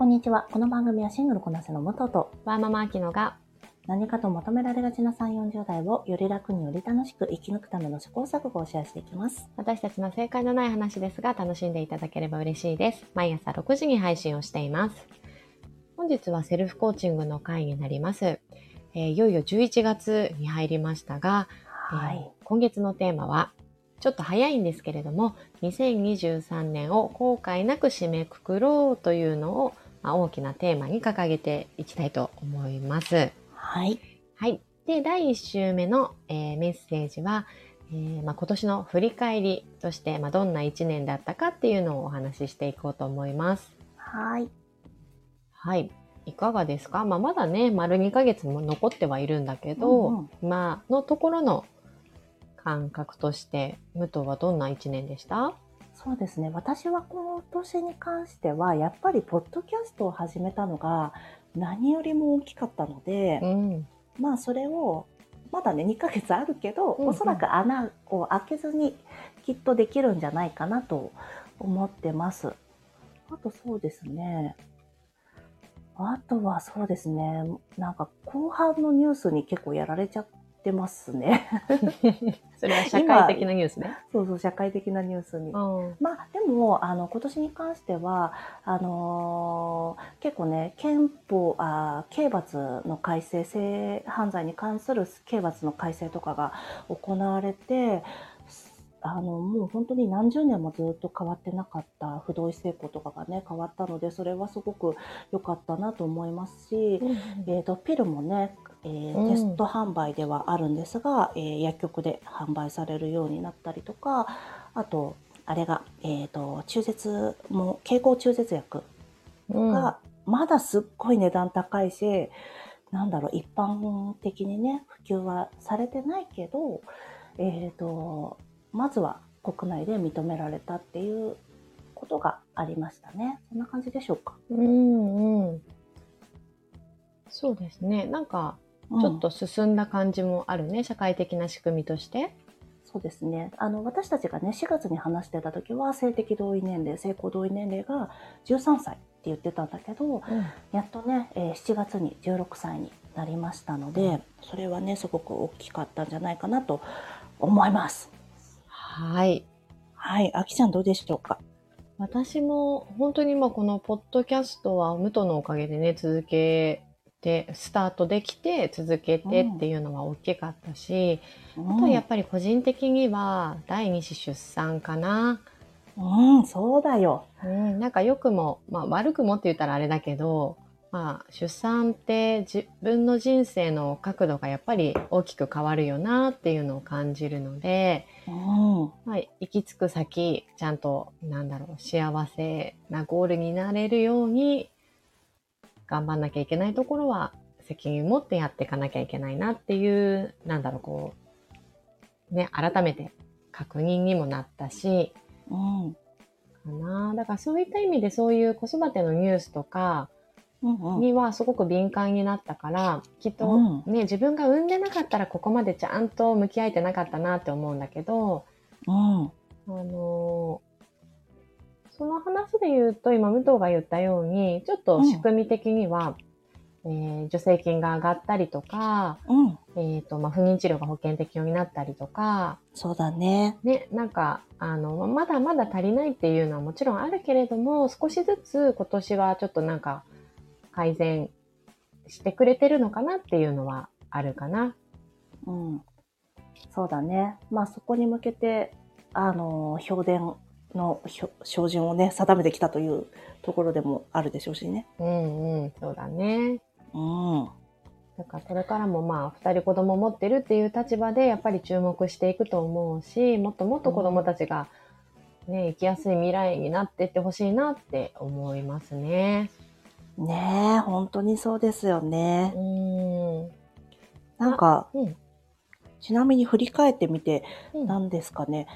こんにちは。この番組はシングルこなせの元とワーママアキノが何かと求められがちな3、40代をより楽により楽しく生き抜くための試行錯誤をシェアしていきます。私たちの正解のない話ですが楽しんでいただければ嬉しいです。毎朝6時に配信をしています。本日はセルフコーチングの回になります。えーいよいよ11月に入りましたが、はい。えー今月のテーマはちょっと早いんですけれども2023年を後悔なく締めくくろうというのを、まあ、大きなテーマに掲げていきたいと思います。はい。はい。で、第1週目の、えーメッセージは、えーまあ、今年の振り返りとして、まあ、どんな1年だったかっていうのをお話ししていこうと思います。はい。はい。いかがですか、まあ、まだね、丸2ヶ月も残ってはいるんだけど、うんうん今のところの感覚として、武藤はどんな1年でした？そうですね。私は今年に関しては、やっぱりポッドキャストを始めたのが何よりも大きかったので、うん。まあそれを、まだね、2ヶ月あるけど、うんうんおそらく穴を開けずにきっとできるんじゃないかなと思ってます。あとそうですね。あとはそうですね。なんか後半のニュースに結構やられちゃってますね。それは社会的なニュースね。そうそう、社会的なニュースに。うん。まあでもあの今年に関してはあのー結構ね憲法あー刑罰の改正性犯罪に関する刑罰の改正とかが行われてあのもう本当に何十年もずっと変わってなかった不同意性交とかがね変わったのでそれはすごく良かったなと思いますし、えー、とピルもね、えーうんテスト販売ではあるんですが、えー薬局で販売されるようになったりとかあとあれが、えー、と中絶も経口中絶薬うんがまだすっごい値段高いし、なんだろう一般的にね普及はされてないけど、えー、とまずは国内で認められたっていうことがありましたね。そんな感じでしょうか。うんうん。そうですね。なんか、うんちょっと進んだ感じもあるね、社会的な仕組みとして。そうですね。あの、私たちがね、4月に話してた時は、性的同意年齢、性交同意年齢が13歳って言ってたんだけど、やっとね、えー7月に16歳になりましたので、それはね、すごく大きかったんじゃないかなと思います。はい。はい。あきちゃんどうでしょうか？私も本当にまあこのポッドキャストは武藤のおかげでね、続けて、スタートできて、続けてっていうのは大きかったし、あとはやっぱり個人的には第二子出産かな。うん、うん、そうだよ。うん、なんか良くも、まあ悪くもって言ったらあれだけど、まあ出産って自分の人生の角度がやっぱり大きく変わるよなっていうのを感じるので、うん。まあ、行き着く先、ちゃんと、なんだろう、幸せなゴールになれるように、頑張んなきゃいけないところは、責任を持ってやっていかなきゃいけないなっていう、なんだろう、こう、ね、改めて確認にもなったし、うん。かな。だからそういった意味でそういう子育てのニュースとか。にはすごく敏感になったから、きっとうんね、自分が産んでなかったらここまでちゃんと向き合えてなかったなって思うんだけど、うん。あのーその話で言うと、今、武藤が言ったように、ちょっと仕組み的には、えー助成金が上がったりとか、うん。えっ、と、まあ、不妊治療が保険適用になったりとか、そうだね。ね、なんか、あの、まだまだ足りないっていうのはもちろんあるけれども、少しずつ今年はちょっとなんか、改善してくれてるのかなっていうのはあるかな。うん。そうだね。まあそこに向けて、あの、評伝の標準をね、定めてきたというところでもあるでしょうしね。うんうん、そうだね。うん。だからこれからもまあ二人子供持ってるっていう立場でやっぱり注目していくと思うしもっともっと子供たちがね、生きやすい未来になっていってほしいなって思いますね。ねえ、本当にそうですよねう。ーん。なんか、うん。ちなみに振り返ってみて、うん何ですかね。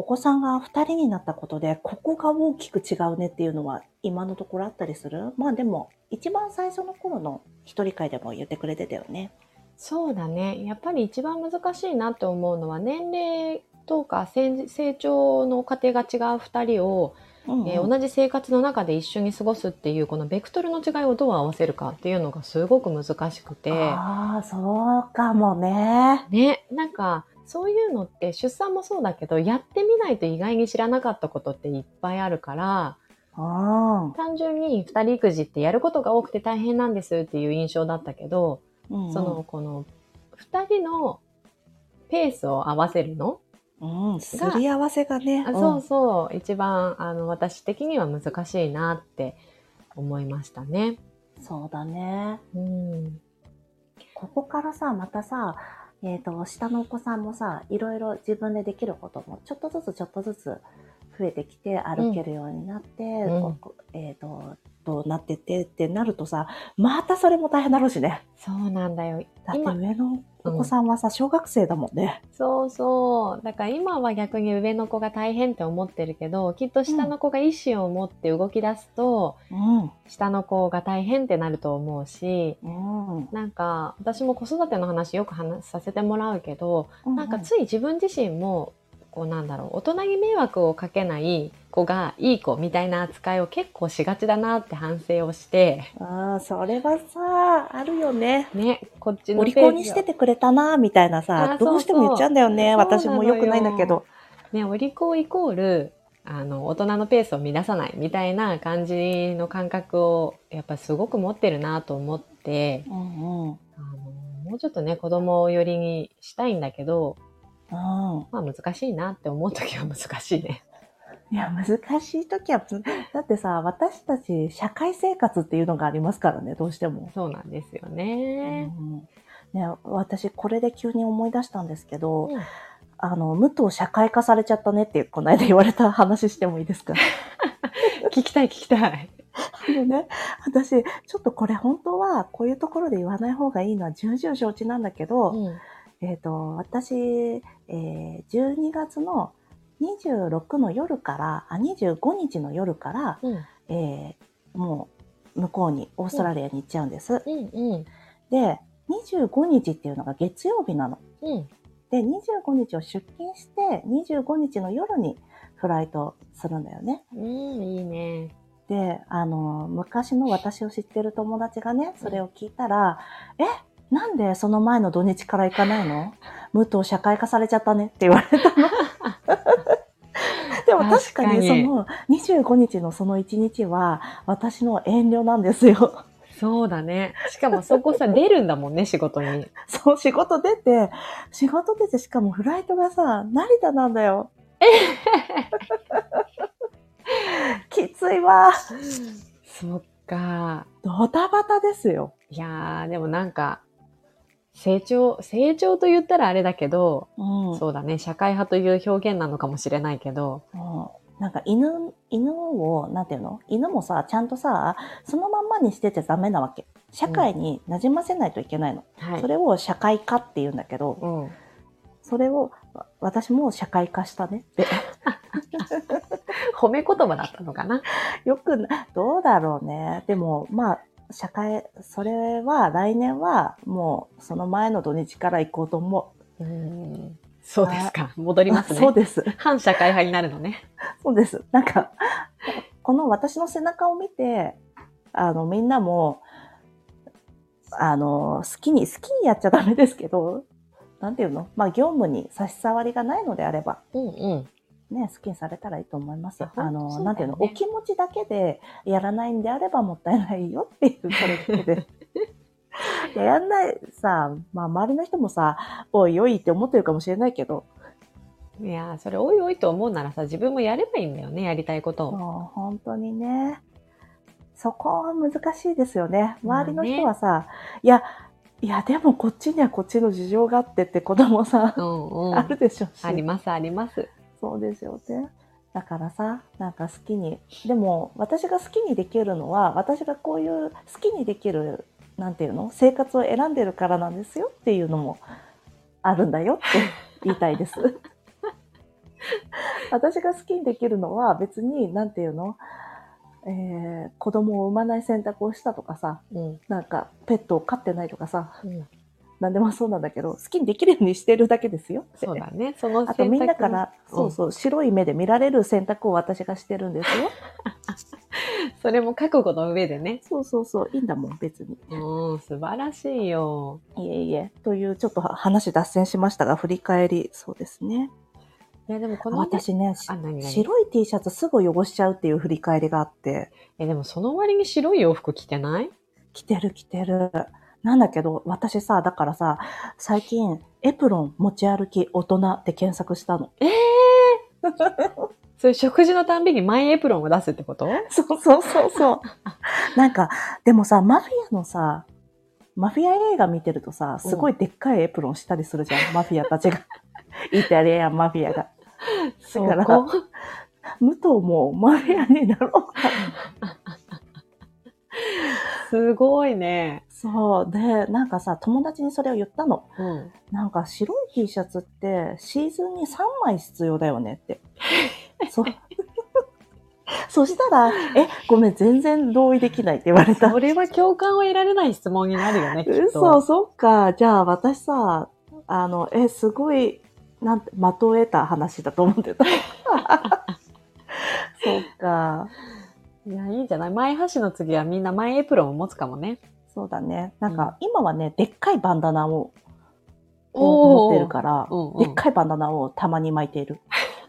お子さんが2人になったことで、ここが大きく違うねっていうのは今のところあったりする？まあでも、一番最初の頃の一人会でも言ってくれてたよね。そうだね。やっぱり一番難しいなって思うのは年齢とか成成長の過程が違う2人を、うんうんえー同じ生活の中で一緒に過ごすっていうこのベクトルの違いをどう合わせるかっていうのがすごく難しくて。ああ、そうかもね。ね、なんか、そういうのって出産もそうだけど、やってみないと意外に知らなかったことっていっぱいあるから、うん。単純に二人育児ってやることが多くて大変なんですっていう印象だったけど、うんうんその、この、二人のペースを合わせるの、うん、すり合わせがね。あそうそう、一番、あの、私的には難しいなって思いましたね。うんそうだね。うん。ここからさ、またさ、えっ、と、下のお子さんもさ、いろいろ自分でできることも、ちょっとずつちょっとずつ増えてきて、歩けるようになって、ん。こえっ、と、どうなってってってなるとさ、またそれも大変だろうしね。そうなんだよ。だって今上のお子さんはさ、小学生だもんね。そうそう。だから今は逆に上の子が大変って思ってるけど、きっと下の子が意思を持って動き出すと、うん。下の子が大変ってなると思うし、うん。なんか私も子育ての話よく話させてもらうけど、なんかつい自分自身も、こうなんだろう、大人に迷惑をかけない子がいい子みたいな扱いを結構しがちだなって反省をして、ああ、それはさ、あるよね。ね、こっちのお利口にしててくれたな、みたいなあさ、どうしても言っちゃうんだよね。そう私も良くないんだけど。ね、お利口イコール、あの、大人のペースを乱さないみたいな感じの感覚を、やっぱりすごく持ってるなと思って、うんうん。あの、もうちょっとね、子供を寄りにしたいんだけど、うん。まあ難しいなって思うときは難しいね。いや、難しい時は、だってさ、私たち社会生活っていうのがありますからね、どうしても。そうなんですようね。んね、私、これで急に思い出したんですけど、うんあの、武藤社会化されちゃったねって、この間言われた話してもいいですか？聞きたい聞きたい。あのね、私、ちょっとこれ本当は、こういうところで言わない方がいいのは重々承知なんだけど、うんえっ、と、私、えー12月の26の夜から、あ、25日の夜から、うんえーもう向こうに、オーストラリアに行っちゃうんです。うんうんで、25日っていうのが月曜日なの。うんで、25日を出勤して、25日の夜にフライトするんだよね。うんいいね。で、あの、昔の私を知ってる友達がね、それを聞いたら、え、なんでその前の土日から行かないの？武藤社会化されちゃったねって言われたの。でも確かにそ確の25日のその1日は私の遠慮なんですよ。そうだね。しかもそこさ、出るんだもんね、仕事に。そう、仕事出て、仕事出てしかもフライトがさ、成田なんだよ。きついわ。そっか。ドタバタですよ。いやー、でもなんか、成長、成長と言ったらあれだけど、うん。そうだね、社会派という表現なのかもしれないけど、うんなんか犬、犬を、なんていうの？犬もさ、ちゃんとさ、そのまんまにしてちゃダメなわけ。社会に馴染ませないといけないの。はいそ。れを社会化って言うんだけど、うん。それを、わ私も社会化したねって。褒め言葉だったのかな？よくな、どうだろうね。でも、まあ、社会、それは来年はもうその前の土日から行こうと思うん。そうですか。戻う。りますね。そうです。反社会派になるのね。そうです。なんか、この私の背中を見て、あの、みんなも、あの、好きに、好きにやっちゃダメですけど、なんていうの？まあ、業務に差し障りがないのであれば、うんうん。ね、好きにされたらいいと思います。ああの、ねなんていうのお気持ちだけでやらないんであればもったいないよっていう、それだけで。い ややんない、さ、まあ、周りの人もさ、おいおいって思ってるかもしれないけど、いやー、それおいおいと思うならさ、自分もやればいいんだよね、やりたいことを。もう本当にね、そこは難しいですよね。周りの人はさ、いや、いや、でもこっちにはこっちの事情があってって子供さ、うんうん。あるでしょうし。あります、あります。そうですよね。だからさ、なんか好きに、でも私が好きにできるのは、私がこういう好きにできる、なんていうの生活を選んでるからなんですよっていうのもあるんだよって言いたいです。私が好きにできるのは別に、なんていうのえー、子供を産まない選択をしたとかさ、うん。なんかペットを飼ってないとかさ、うん。何でもそうなんだけど、好きにできるようにしてるだけですよ。そうだね。その あとみんなから、うんそうそう、白い目で見られる選択を私がしてるんですよ。それも覚悟の上でね。そうそうそう、いいんだもん、別に。うん、素晴らしいよ。いえいえ。という、ちょっと話脱線しましたが、振り返り、そうですね。いや、でもこの、ね、私ね、白い T シャツすぐ汚しちゃうっていう振り返りがあって、え、でもその割に白い洋服着てない？着てる着てる。なんだけど、私さ、だからさ、最近、エプロン持ち歩き大人って検索したの。ええ それ食事のたんびにマイエプロンを出すってこと？そうそうそうそう。なんか、でもさ、マフィアのさ、マフィア映画見てるとさ、すごいでっかいエプロンしたりするじゃん、マフィアたちが。イタリアンマフィアが。そだからこ？武藤もマフィアになろうか。すごいね。そう。で、なんかさ、友達にそれを言ったの。うん。なんか白い T シャツってシーズンに3枚必要だよねって。そ そしたら、え、ごめん、全然同意できないって言われたそ。れは共感を得られない質問になるよね、きっ嘘、と。そっか。じゃあ私さ、あの、え、すごい、なんて、的を得た話だと思ってた。そっか。いや、いいんじゃない前橋の次はみんなマイエプロンを持つかもね。そうだね。なんか、今はね、でっかいバンダナを持ってるから、うんうんでっかいバンダナをたまに巻いている。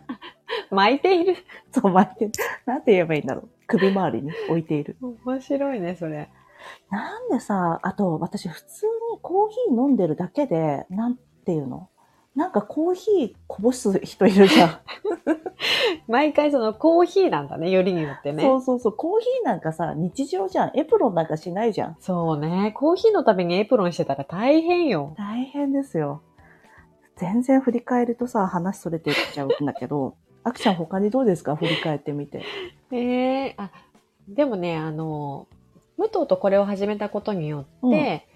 巻いている。そう、巻いてる。なんて言えばいいんだろう。首周りに置いている。面白いね、それ。なんでさ、あと私普通にコーヒー飲んでるだけで、なんていうの？なんかコーヒーこぼす人いるじゃん。毎回そのコーヒーなんだね、よりによってね。そうそうそう。コーヒーなんかさ、日常じゃん。エプロンなんかしないじゃん。そうね。コーヒーのためにエプロンしてたら大変よ。大変ですよ。全然振り返るとさ、話それていっちゃうんだけど、あきちゃん他にどうですか？振り返ってみて。ええあ、でもね、あの、武藤とこれを始めたことによって、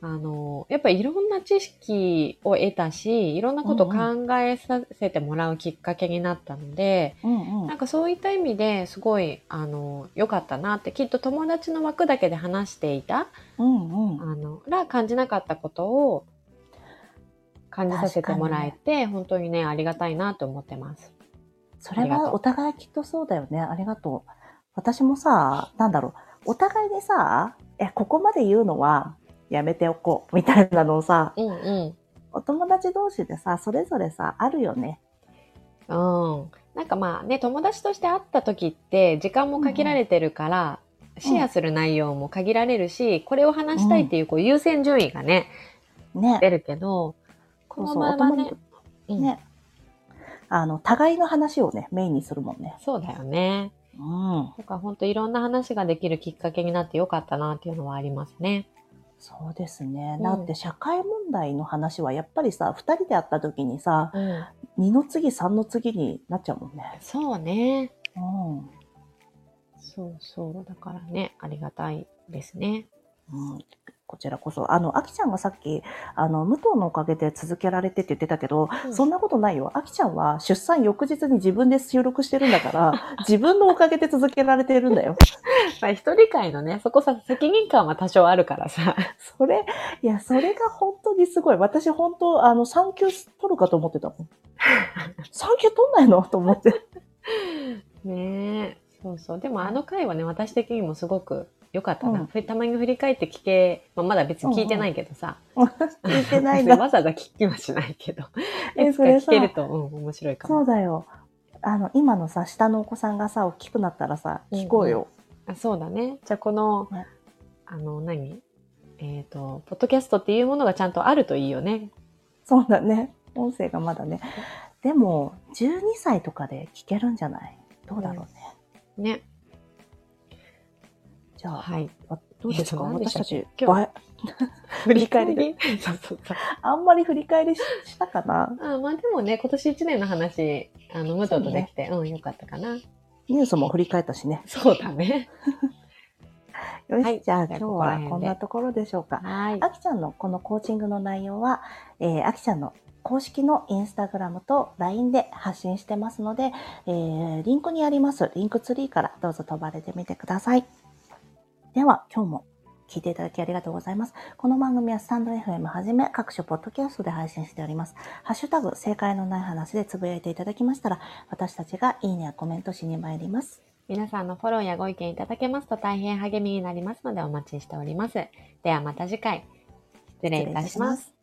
あの、やっぱりいろんな知識を得たし、いろんなことを考えさせてもらうきっかけになったので、うんうんなんかそういった意味ですごい、あの、良かったなって、きっと友達の枠だけで話していた、うんうん。あの、ら感じなかったことを感じさせてもらえて、本当にね、ありがたいなと思ってます。それはお互いきっとそうだよね。ありがとう。私もさ、なんだろう。お互いでさ、え、ここまで言うのはやめておこう。みたいなのをさ、うんうん。お友達同士でさ、それぞれさ、あるよね。うん。なんかまあね、友達として会った時って時間も限られてるから、シェアする内容も限られるし、これを話したいっていうこう優先順位がね、ね。出るけど、このそうそう、お場はね友達、うんね。あの、互いの話をね、メインにするもんね。そうだよね。うん。だから本当いろんな話ができるきっかけになってよかったなっていうのはありますね。そうですね。うんだって社会問題の話はやっぱりさ、二人で会った時にさ、うん。二の次三の次になっちゃうもんね。そうね。うん。そうそう。だからね、ありがたいですね。うん、こちらこそ。あの、あきちゃんがさっき、あの、武藤のおかげで続けられてって言ってたけど、うんそんなことないよ。あきちゃんは出産翌日に自分で収録してるんだから、自分のおかげで続けられてるんだよ。まあ一人会のね、そこさ、責任感は多少あるからさ。それ、いや、それが本当にすごい。私本当、あの、産休取るかと思ってたもん。産休取んないの？と思って。ねえ。そうそう。でもあの回はね、私的にもすごく良かったな。うんふたまに振り返って聞け、まあ、まだ別に聞いてないけどさ。聞いてないな。わざわざ聞きはしないけど。えいつかそれさ聞けると、うん、面白いかそも。うだよ。あの、今のさ、下のお子さんがさ、大きくなったらさ、聞こうよ。あそうだね。じゃあこの、ねあの、何？えっ、と、ポッドキャストっていうものがちゃんとあるといいよね。そうだね。音声がまだね。でも、12歳とかで聞けるんじゃない？どうだろうね。ね。じゃあ、はい。あどうですか？えっと何でしたっ私たちけ、今日ば 振り返りそうそうそう。あんまり振り返りししたかな？あまあでもね、今年1年の話、あの、武藤とできて、うん、よかったかな。ニュースも振り返ったしね。そうだね。よし、はいじゃあ今日はこんなところでしょうか。はい。あきちゃんのこのコーチングの内容は、えー、あきちゃんの公式のインスタグラムと LINE で発信してますので、えー、リンクにありますリンクツリーからどうぞ飛ばれてみてください。では今日も聞いていただきありがとうございます。この番組はスタンド FM はじめ各種ポッドキャストで配信しております。ハッシュタグ正解のない話でつぶやいていただきましたら、私たちがいいねやコメントしに参ります。皆さんのフォローやご意見いただけますと大変励みになりますのでお待ちしております。ではまた次回。失礼いたします。